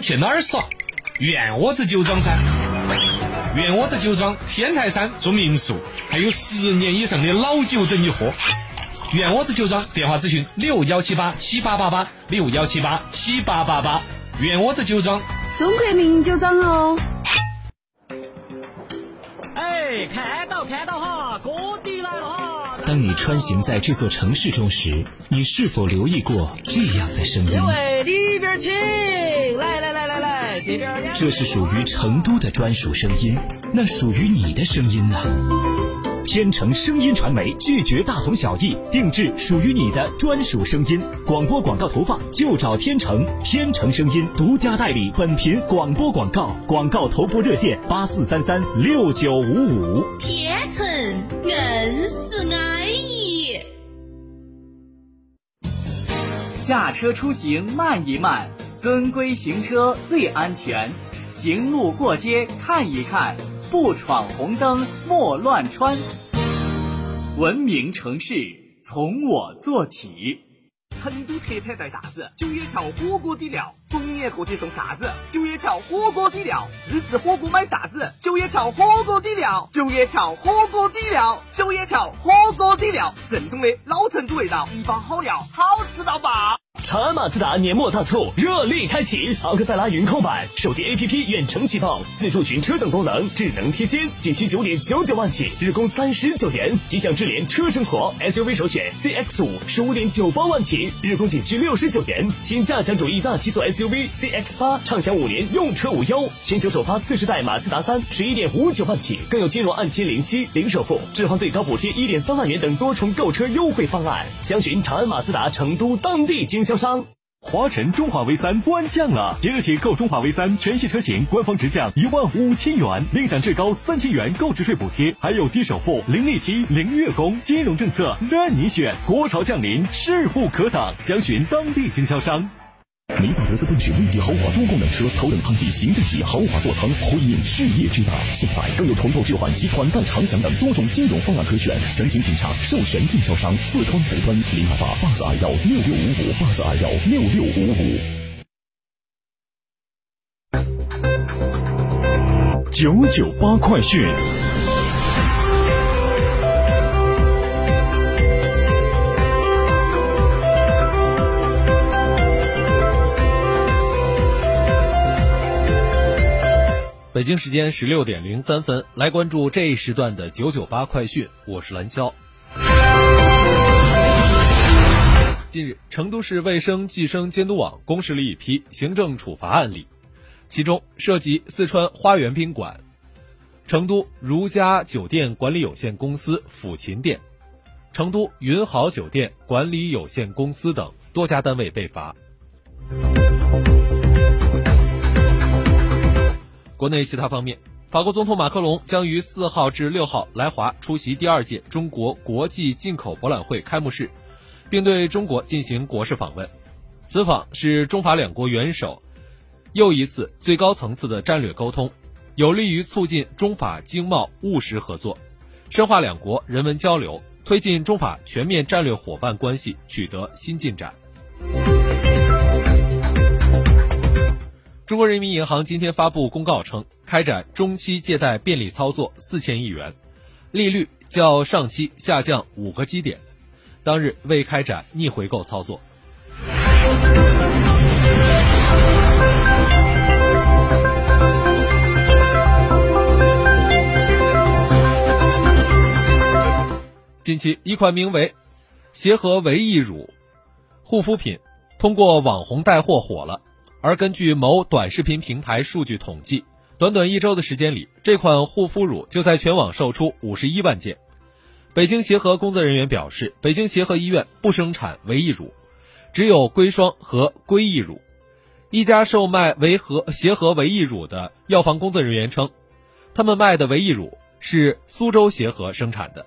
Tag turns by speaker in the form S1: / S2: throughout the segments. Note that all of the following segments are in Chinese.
S1: 去哪儿耍？院窝子酒庄噻！院窝子酒庄天台山做民宿，还有十年以上的老酒等你喝。院窝子酒庄电话咨询六幺七八七八八八六幺七八七八八八。院窝子酒庄，
S2: 中国名酒庄哦。
S3: 哎，看到看到哈，哥弟来了哈！
S4: 当你穿行在这座城市中时，你是否留意过这样的声音？
S3: 各位里边请，这边。
S4: 这是属于成都的专属声音，那属于你的声音呢？天成声音传媒拒绝大同小异，定制属于你的专属声音。广播广告投放就找天成，天成声音独家代理本频广播广告，广告投播热线八四三三六九五五。
S5: 天成硬是安逸。
S6: 驾车出行慢一慢，遵规行车最安全。行路过街看一看，不闯红灯莫乱穿。文明城市从我做起。
S7: 成都特产带啥子？九眼桥火锅底料，逢年过节送啥子？九叶桥火锅底料，自制火锅买啥子？九叶桥火锅底料，九叶桥火锅底料，九叶桥火锅底料，正宗的老成都味道，一包好料，好吃到爆！
S4: 长安马自达年末大促热力开启，昂克赛拉云控版手机 APP 远程启动，自助寻车等功能，智能贴心，仅需九点九九万起，日供三十九元。吉祥智联车生活 SUV 首选 CX 五，十五点九八万起，日供仅需六十九元。新驾享主义大七座 S SUV CX 八，畅享五年用车无忧。全球首发次世代马自达三，十一点五九万起，更有金融按揭零息、零首付、置换最高补贴一点三万元等多重购车优惠方案。详询长安马自达成都当地经销商。华晨中华 V 三官降了，即日起购中华 V 三全系车型，官方直降一万五千元，另享至高三千元购置税补贴，还有低首付、零利息、零月供，金融政策任你选。国潮降临，势不可挡，详询当地经销商。尼桑德斯奔驰 V 级豪华多功能车，头等舱级、行政级豪华座舱，辉映事业之大。现在更有重购置换及款待长享等多种金融方案可选，详情请洽授权经销商四川福端零二八八四二幺六六五五八四二幺六六五五。九九八快讯。
S8: 北京时间十六点零三分，来关注这一时段的九九八快讯，我是蓝霄。近日，成都市卫生计生监督网公示了一批行政处罚案例，其中涉及四川花园宾馆、成都如家酒店管理有限公司抚琴店、成都云豪酒店管理有限公司等多家单位被罚。国内其他方面，法国总统马克龙将于四号至六号来华出席第二届中国国际进口博览会开幕式，并对中国进行国事访问。此访是中法两国元首又一次最高层次的战略沟通，有利于促进中法经贸务实合作，深化两国人文交流，推进中法全面战略伙伴关系取得新进展。中国人民银行今天发布公告称，开展中期借贷便利操作四千亿元，利率较上期下降五个基点，当日未开展逆回购操作。近期，一款名为“协和维 E 乳”护肤品通过网红带货火了。而根据某短视频平台数据统计，短短一周的时间里，这款护肤乳就在全网售出五十一万件。北京协和工作人员表示，北京协和医院不生产维 E 乳，只有硅霜和硅益乳。一家售卖维和协和维 E 乳的药房工作人员称，他们卖的维 E 乳是苏州协和生产的。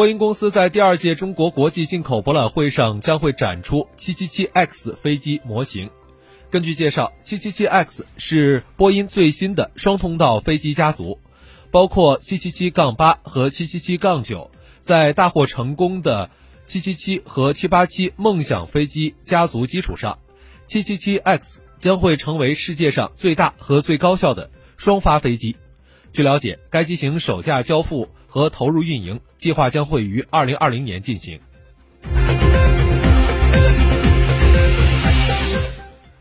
S8: 波音公司在第二届中国国际进口博览会上将会展出 777X 飞机模型。根据介绍，777X 是波音最新的双通道飞机家族，包括777-8和777-9，在大获成功的777和787梦想飞机家族基础上，777X 将会成为世界上最大和最高效的双发飞机。据了解，该机型首架交付和投入运营计划将会于2020年进行。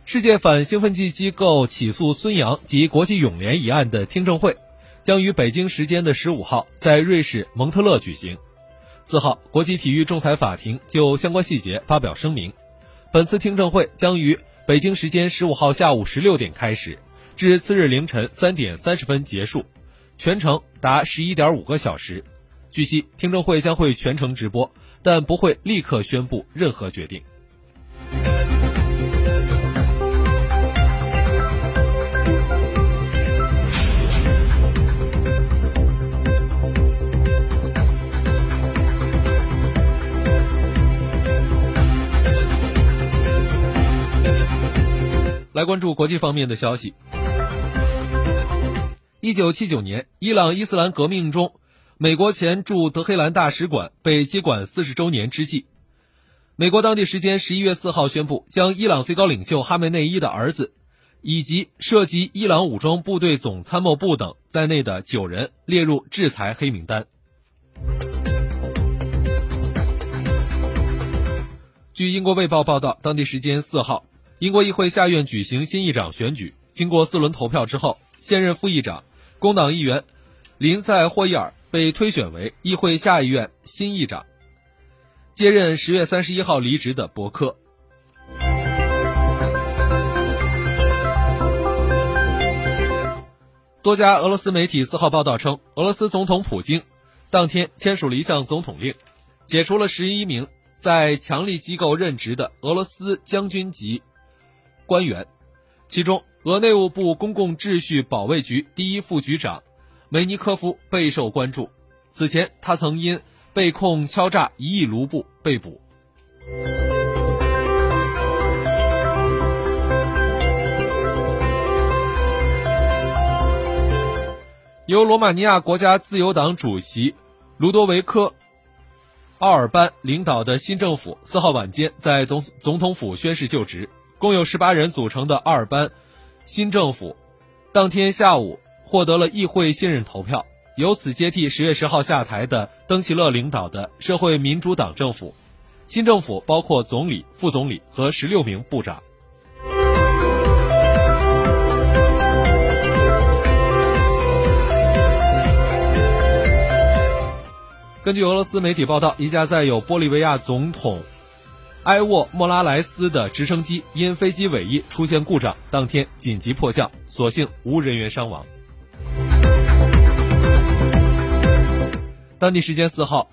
S8: 世界反兴奋剂机构起诉孙杨及国际泳联一案的听证会，将于北京时间的十五号在瑞士蒙特勒举行。四号，国际体育仲裁法庭就相关细节发表声明。本次听证会将于北京时间十五号下午十六点开始，至次日凌晨三点三十分结束，全程达十一点五个小时。据悉，听证会将会全程直播，但不会立刻宣布任何决定。来关注国际方面的消息。一九七九年，伊朗伊斯兰革命中，美国前驻德黑兰大使馆被接管四十周年之际，美国当地时间十一月四号宣布，将伊朗最高领袖哈梅内伊的儿子，以及涉及伊朗武装部队总参谋部等在内的九人列入制裁黑名单。据英国卫报报道，当地时间四号。英国议会下院举行新议长选举，经过四轮投票之后，现任副议长、工党议员林赛·霍伊尔被推选为议会下议院新议长，接任十月三十一号离职的伯克。多家俄罗斯媒体四号报道称，俄罗斯总统普京当天签署了一项总统令，解除了十一名在强力机构任职的俄罗斯将军级。官员，其中俄内务部公共秩序保卫局第一副局长梅尼科夫备受关注。此前，他曾因被控敲诈一亿卢布被捕。由罗马尼亚国家自由党主席卢多维科·奥尔班领导的新政府四号晚间在总总统府宣誓就职。共有十八人组成的奥尔班新政府，当天下午获得了议会信任投票，由此接替十月十号下台的登奇勒领导的社会民主党政府。新政府包括总理、副总理和十六名部长。根据俄罗斯媒体报道，一架载有玻利维亚总统。埃沃莫拉莱斯的直升机因飞机尾翼出现故障，当天紧急迫降，所幸无人员伤亡。当地时间四号，